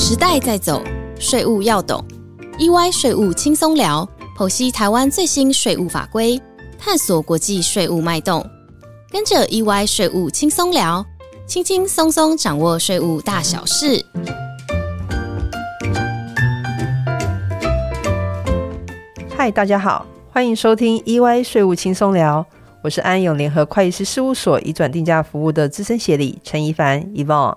时代在走，税务要懂。EY 税务轻松聊，剖析台湾最新税务法规，探索国际税务脉动。跟着 EY 税务轻松聊，轻轻松松掌握税务大小事。嗨，大家好，欢迎收听 EY 税务轻松聊，我是安永联合会计师事务所移转定价服务的资深协理陈怡凡 Evon。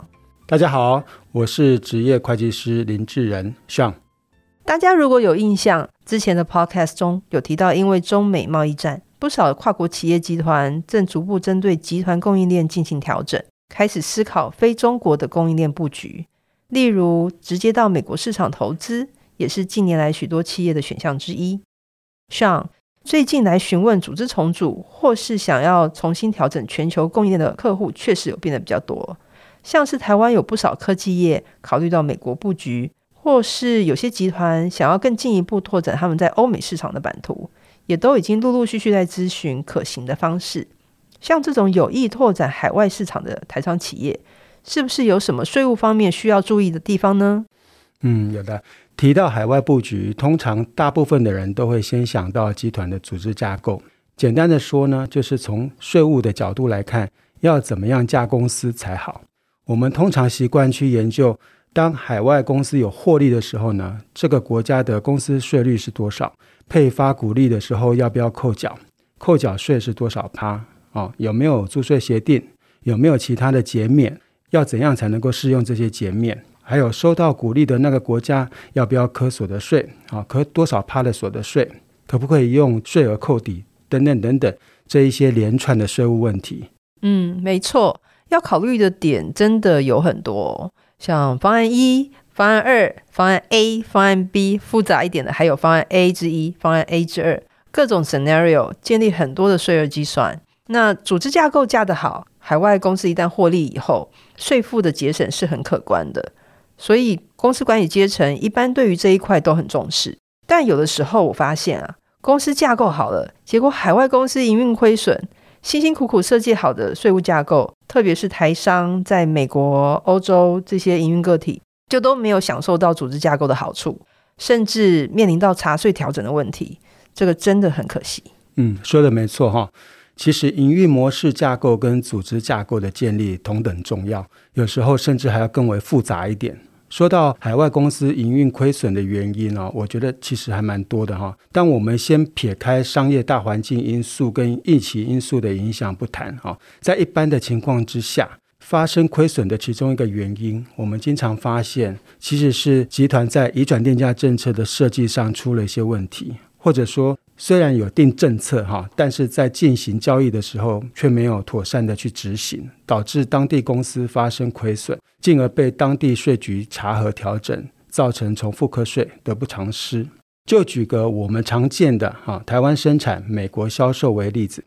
大家好，我是职业会计师林志仁向。大家如果有印象，之前的 Podcast 中有提到，因为中美贸易战，不少跨国企业集团正逐步针对集团供应链进行调整，开始思考非中国的供应链布局，例如直接到美国市场投资，也是近年来许多企业的选项之一。像最近来询问组织重组，或是想要重新调整全球供应链的客户，确实有变得比较多。像是台湾有不少科技业考虑到美国布局，或是有些集团想要更进一步拓展他们在欧美市场的版图，也都已经陆陆续续在咨询可行的方式。像这种有意拓展海外市场的台商企业，是不是有什么税务方面需要注意的地方呢？嗯，有的。提到海外布局，通常大部分的人都会先想到集团的组织架构。简单的说呢，就是从税务的角度来看，要怎么样架公司才好。我们通常习惯去研究，当海外公司有获利的时候呢，这个国家的公司税率是多少？配发股利的时候要不要扣缴？扣缴税是多少趴？哦，有没有租税协定？有没有其他的减免？要怎样才能够适用这些减免？还有收到鼓励的那个国家要不要科所得税？啊，科多少趴的所得税？可不可以用税额扣抵？等等等等，这一些连串的税务问题。嗯，没错，要考虑的点真的有很多，像方案一、方案二、方案 A、方案 B，复杂一点的还有方案 A 之一、方案 A 之二，各种 scenario 建立很多的税额计算。那组织架构架得好，海外公司一旦获利以后，税负的节省是很可观的。所以，公司管理阶层一般对于这一块都很重视。但有的时候，我发现啊，公司架构好了，结果海外公司营运亏损，辛辛苦苦设计好的税务架构，特别是台商在美国、欧洲这些营运个体，就都没有享受到组织架构的好处，甚至面临到查税调整的问题。这个真的很可惜。嗯，说的没错哈。其实，营运模式架构跟组织架构的建立同等重要，有时候甚至还要更为复杂一点。说到海外公司营运亏损的原因哦，我觉得其实还蛮多的哈。但我们先撇开商业大环境因素跟疫情因素的影响不谈哈，在一般的情况之下，发生亏损的其中一个原因，我们经常发现其实是集团在移转电价政策的设计上出了一些问题，或者说。虽然有定政策哈，但是在进行交易的时候却没有妥善的去执行，导致当地公司发生亏损，进而被当地税局查核调整，造成重复课税，得不偿失。就举个我们常见的哈，台湾生产、美国销售为例子，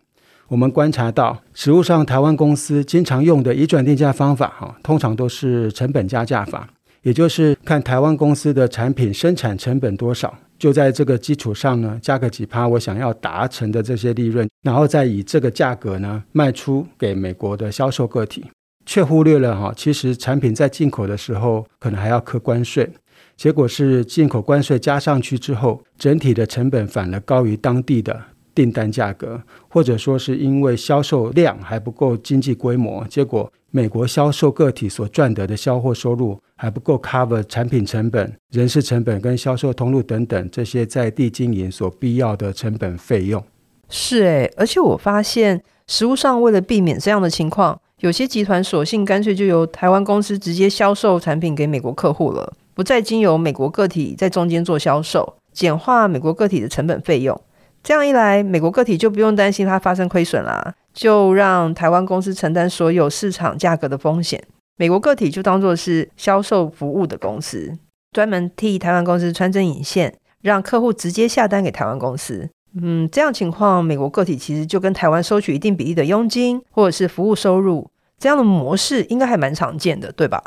我们观察到，实物上台湾公司经常用的移转定价方法哈，通常都是成本加价法，也就是看台湾公司的产品生产成本多少。就在这个基础上呢，加个几趴，我想要达成的这些利润，然后再以这个价格呢卖出给美国的销售个体，却忽略了哈，其实产品在进口的时候可能还要扣关税，结果是进口关税加上去之后，整体的成本反而高于当地的订单价格，或者说是因为销售量还不够经济规模，结果。美国销售个体所赚得的销货收入还不够 cover 产品成本、人事成本跟销售通路等等这些在地经营所必要的成本费用。是诶，而且我发现实物上为了避免这样的情况，有些集团索性干脆就由台湾公司直接销售产品给美国客户了，不再经由美国个体在中间做销售，简化美国个体的成本费用。这样一来，美国个体就不用担心它发生亏损啦。就让台湾公司承担所有市场价格的风险，美国个体就当做是销售服务的公司，专门替台湾公司穿针引线，让客户直接下单给台湾公司。嗯，这样情况，美国个体其实就跟台湾收取一定比例的佣金或者是服务收入，这样的模式应该还蛮常见的，对吧？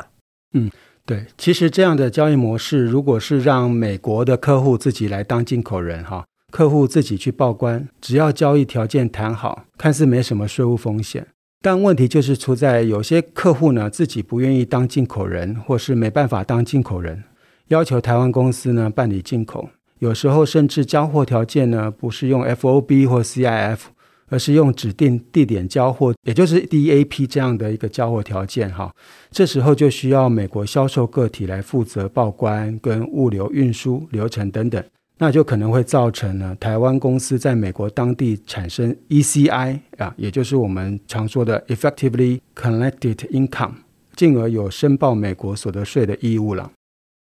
嗯，对。其实这样的交易模式，如果是让美国的客户自己来当进口人，哈。客户自己去报关，只要交易条件谈好，看似没什么税务风险。但问题就是出在有些客户呢自己不愿意当进口人，或是没办法当进口人，要求台湾公司呢办理进口。有时候甚至交货条件呢不是用 FOB 或 CIF，而是用指定地点交货，也就是 DAP 这样的一个交货条件哈。这时候就需要美国销售个体来负责报关、跟物流运输流程等等。那就可能会造成呢，台湾公司在美国当地产生 ECI 啊，也就是我们常说的 Effectively Collected Income，进而有申报美国所得税的义务了。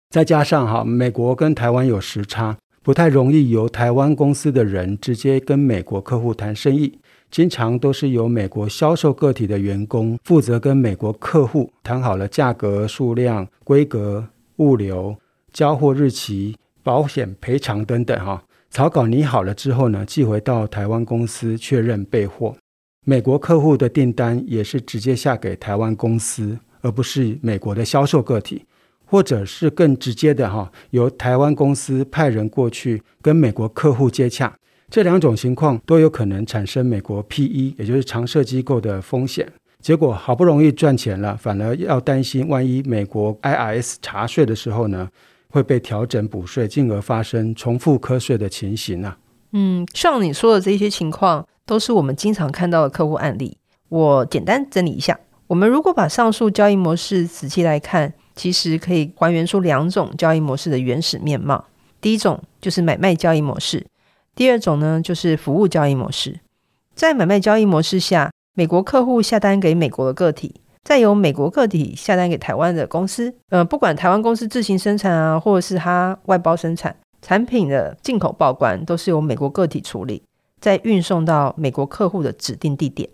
再加上哈，美国跟台湾有时差，不太容易由台湾公司的人直接跟美国客户谈生意，经常都是由美国销售个体的员工负责跟美国客户谈好了价格、数量、规格、物流、交货日期。保险赔偿等等哈，草稿拟好了之后呢，寄回到台湾公司确认备货。美国客户的订单也是直接下给台湾公司，而不是美国的销售个体，或者是更直接的哈，由台湾公司派人过去跟美国客户接洽。这两种情况都有可能产生美国 PE，也就是常设机构的风险。结果好不容易赚钱了，反而要担心万一美国 IRS 查税的时候呢？会被调整补税，进而发生重复课税的情形啊。嗯，像你说的这些情况，都是我们经常看到的客户案例。我简单整理一下，我们如果把上述交易模式仔细来看，其实可以还原出两种交易模式的原始面貌。第一种就是买卖交易模式，第二种呢就是服务交易模式。在买卖交易模式下，美国客户下单给美国的个体。再由美国个体下单给台湾的公司，呃，不管台湾公司自行生产啊，或者是他外包生产产品的进口报关，都是由美国个体处理，再运送到美国客户的指定地点。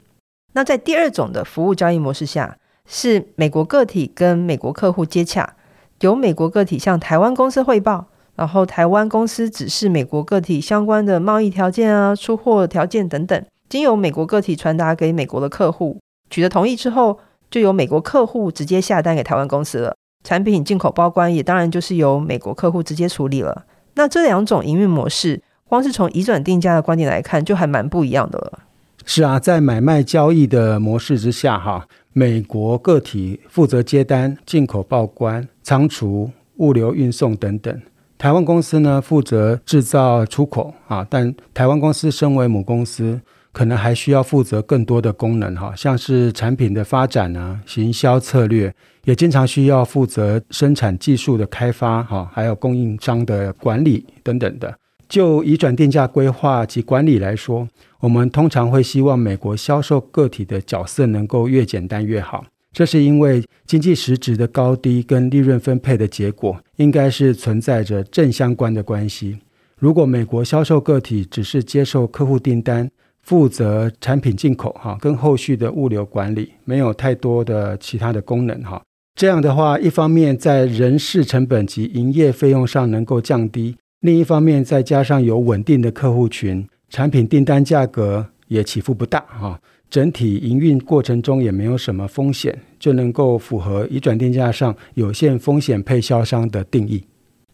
那在第二种的服务交易模式下，是美国个体跟美国客户接洽，由美国个体向台湾公司汇报，然后台湾公司指示美国个体相关的贸易条件啊、出货条件等等，经由美国个体传达给美国的客户，取得同意之后。就由美国客户直接下单给台湾公司了，产品进口报关也当然就是由美国客户直接处理了。那这两种营运模式，光是从移转定价的观点来看，就还蛮不一样的了。是啊，在买卖交易的模式之下，哈，美国个体负责接单、进口报关、仓储、物流运送等等，台湾公司呢负责制造、出口啊。但台湾公司身为母公司。可能还需要负责更多的功能哈，像是产品的发展啊、行销策略，也经常需要负责生产技术的开发哈，还有供应商的管理等等的。就移转定价规划及管理来说，我们通常会希望美国销售个体的角色能够越简单越好。这是因为经济实质的高低跟利润分配的结果，应该是存在着正相关的关系。如果美国销售个体只是接受客户订单，负责产品进口哈，跟后续的物流管理没有太多的其他的功能哈。这样的话，一方面在人事成本及营业费用上能够降低，另一方面再加上有稳定的客户群，产品订单价格也起伏不大哈。整体营运过程中也没有什么风险，就能够符合移转定价上有限风险配销商的定义。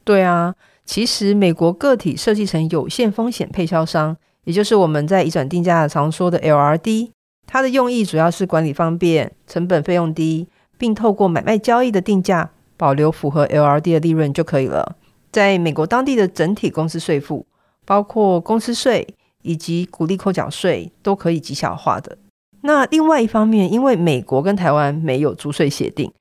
对啊，其实美国个体设计成有限风险配销商。也就是我们在移转定价常说的 LRD，它的用意主要是管理方便、成本费用低，并透过买卖交易的定价保留符合 LRD 的利润就可以了。在美国当地的整体公司税负，包括公司税以及股利扣缴税，都可以绩效化的。那另外一方面，因为美国跟台湾没有租税协定，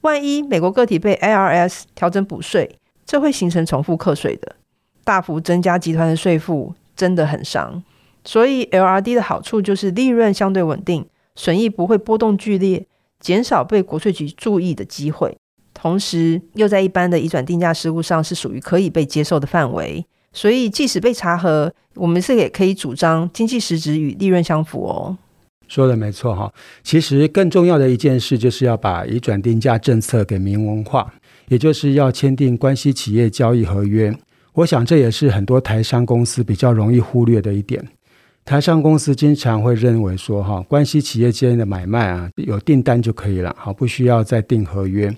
万一美国个体被 IRS 调整补税，这会形成重复课税的，大幅增加集团的税负。真的很伤，所以 LRD 的好处就是利润相对稳定，损益不会波动剧烈，减少被国税局注意的机会，同时又在一般的移转定价事务上是属于可以被接受的范围，所以即使被查核，我们是也可以主张经济实质与利润相符哦。说的没错哈，其实更重要的一件事就是要把移转定价政策给明文化，也就是要签订关系企业交易合约。我想这也是很多台商公司比较容易忽略的一点。台商公司经常会认为说，哈，关系企业间的买卖啊，有订单就可以了，好，不需要再订合约。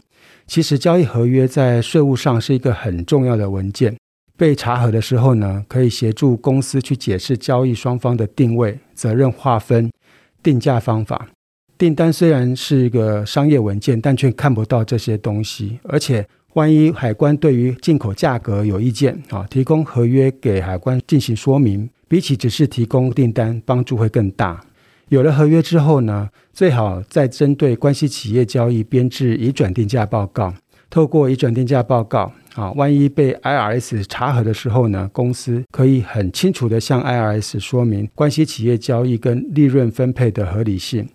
其实交易合约在税务上是一个很重要的文件，被查核的时候呢，可以协助公司去解释交易双方的定位、责任划分、定价方法。订单虽然是一个商业文件，但却看不到这些东西。而且，万一海关对于进口价格有意见啊，提供合约给海关进行说明，比起只是提供订单，帮助会更大。有了合约之后呢，最好再针对关系企业交易编制移转定价报告。透过移转定价报告啊，万一被 IRS 查核的时候呢，公司可以很清楚的向 IRS 说明关系企业交易跟利润分配的合理性。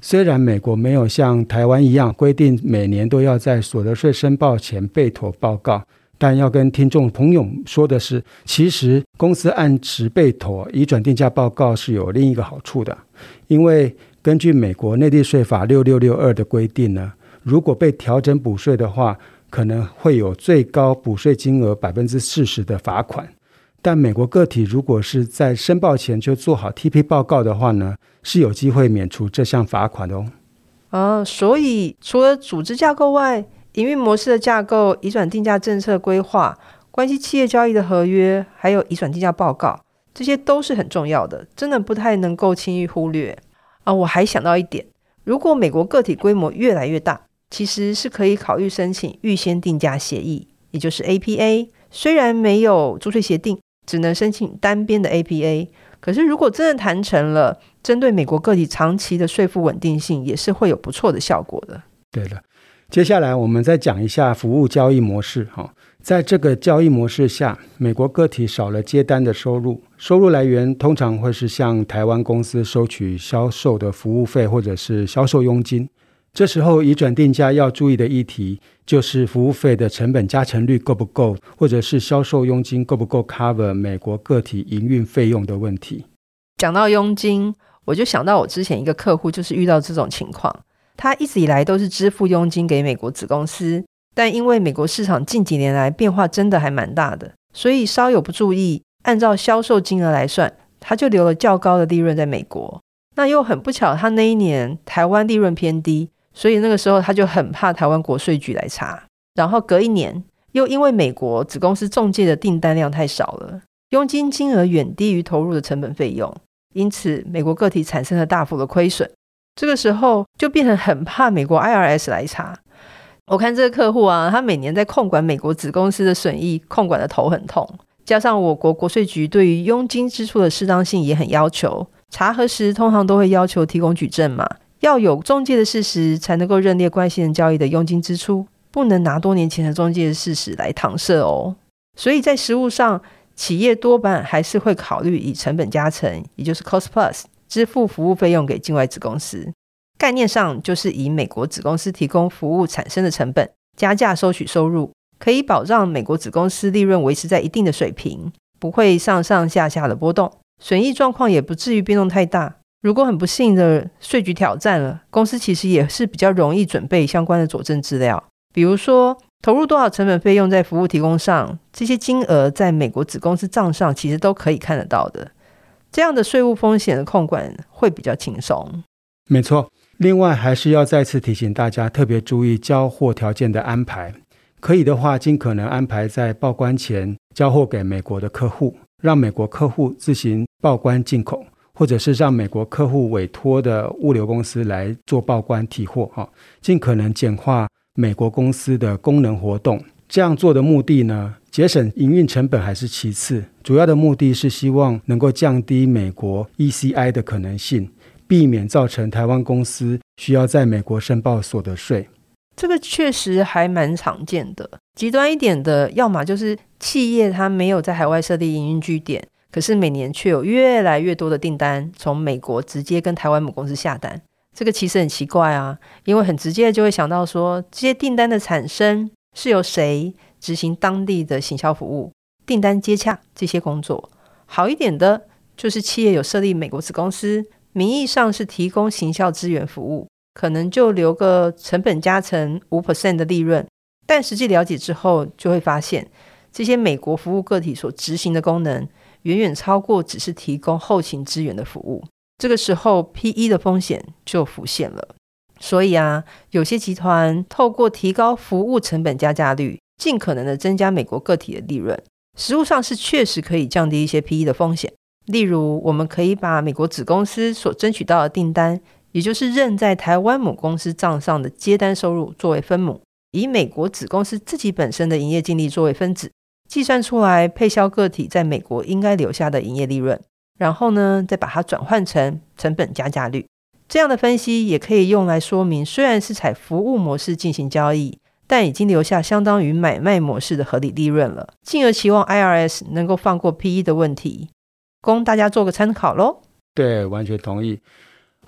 虽然美国没有像台湾一样规定每年都要在所得税申报前备妥报告，但要跟听众朋友说的是，其实公司按时备妥移转定价报告是有另一个好处的，因为根据美国内地税法六六六二的规定呢。如果被调整补税的话，可能会有最高补税金额百分之四十的罚款。但美国个体如果是在申报前就做好 TP 报告的话呢，是有机会免除这项罚款的哦。啊，所以除了组织架构外，营运模式的架构、移转定价政策规划、关系企业交易的合约，还有移转定价报告，这些都是很重要的，真的不太能够轻易忽略啊。我还想到一点，如果美国个体规模越来越大，其实是可以考虑申请预先定价协议，也就是 APA。虽然没有租税协定，只能申请单边的 APA，可是如果真的谈成了，针对美国个体长期的税负稳定性，也是会有不错的效果的。对了，接下来我们再讲一下服务交易模式。哈，在这个交易模式下，美国个体少了接单的收入，收入来源通常会是向台湾公司收取销售的服务费或者是销售佣金。这时候移转定价要注意的议题，就是服务费的成本加成率够不够，或者是销售佣金够不够 cover 美国个体营运费用的问题。讲到佣金，我就想到我之前一个客户就是遇到这种情况，他一直以来都是支付佣金给美国子公司，但因为美国市场近几年来变化真的还蛮大的，所以稍有不注意，按照销售金额来算，他就留了较高的利润在美国。那又很不巧，他那一年台湾利润偏低。所以那个时候他就很怕台湾国税局来查，然后隔一年又因为美国子公司中介的订单量太少了，佣金金额远低于投入的成本费用，因此美国个体产生了大幅的亏损。这个时候就变成很怕美国 IRS 来查。我看这个客户啊，他每年在控管美国子公司的损益，控管的头很痛，加上我国国税局对于佣金支出的适当性也很要求，查核时通常都会要求提供举证嘛。要有中介的事实，才能够认列关系人交易的佣金支出，不能拿多年前的中介的事实来搪塞哦。所以在实务上，企业多半还是会考虑以成本加成，也就是 cost plus 支付服务费用给境外子公司。概念上就是以美国子公司提供服务产生的成本加价收取收入，可以保障美国子公司利润维持在一定的水平，不会上上下下的波动，损益状况也不至于变动太大。如果很不幸的税局挑战了，公司其实也是比较容易准备相关的佐证资料，比如说投入多少成本费用在服务提供上，这些金额在美国子公司账上其实都可以看得到的。这样的税务风险的控管会比较轻松。没错，另外还是要再次提醒大家，特别注意交货条件的安排，可以的话尽可能安排在报关前交货给美国的客户，让美国客户自行报关进口。或者是让美国客户委托的物流公司来做报关提货，哈，尽可能简化美国公司的功能活动。这样做的目的呢，节省营运成本还是其次，主要的目的是希望能够降低美国 ECI 的可能性，避免造成台湾公司需要在美国申报所得税。这个确实还蛮常见的。极端一点的，要么就是企业它没有在海外设立营运据点。可是每年却有越来越多的订单从美国直接跟台湾母公司下单，这个其实很奇怪啊，因为很直接就会想到说，这些订单的产生是由谁执行当地的行销服务、订单接洽这些工作。好一点的就是企业有设立美国子公司，名义上是提供行销资源服务，可能就留个成本加成五 percent 的利润，但实际了解之后就会发现，这些美国服务个体所执行的功能。远远超过只是提供后勤资源的服务，这个时候 P/E 的风险就浮现了。所以啊，有些集团透过提高服务成本加价率，尽可能的增加美国个体的利润，实物上是确实可以降低一些 P/E 的风险。例如，我们可以把美国子公司所争取到的订单也就是认在台湾母公司账上的接单收入作为分母，以美国子公司自己本身的营业净利作为分子，计算出来配销个体在美国应该留下的营业利润，然后呢，再把它转换成成本加价率。这样的分析也可以用来说明，虽然是采服务模式进行交易，但已经留下相当于买卖模式的合理利润了，进而期望 IRS 能够放过 PE 的问题，供大家做个参考喽。对，完全同意。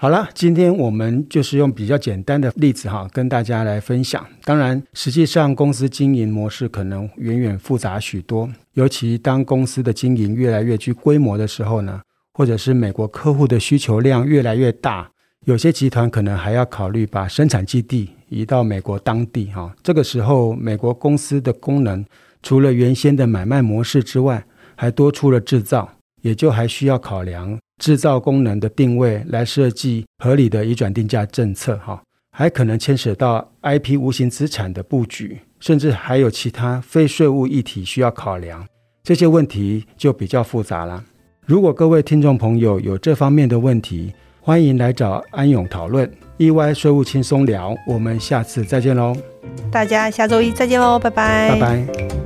好了，今天我们就是用比较简单的例子哈，跟大家来分享。当然，实际上公司经营模式可能远远复杂许多，尤其当公司的经营越来越具规模的时候呢，或者是美国客户的需求量越来越大，有些集团可能还要考虑把生产基地移到美国当地哈。这个时候，美国公司的功能除了原先的买卖模式之外，还多出了制造，也就还需要考量。制造功能的定位来设计合理的移转定价政策，哈，还可能牵涉到 IP 无形资产的布局，甚至还有其他非税务议题需要考量，这些问题就比较复杂了。如果各位听众朋友有这方面的问题，欢迎来找安永讨论。意外税务轻松聊，我们下次再见喽！大家下周一再见喽，拜拜！拜拜。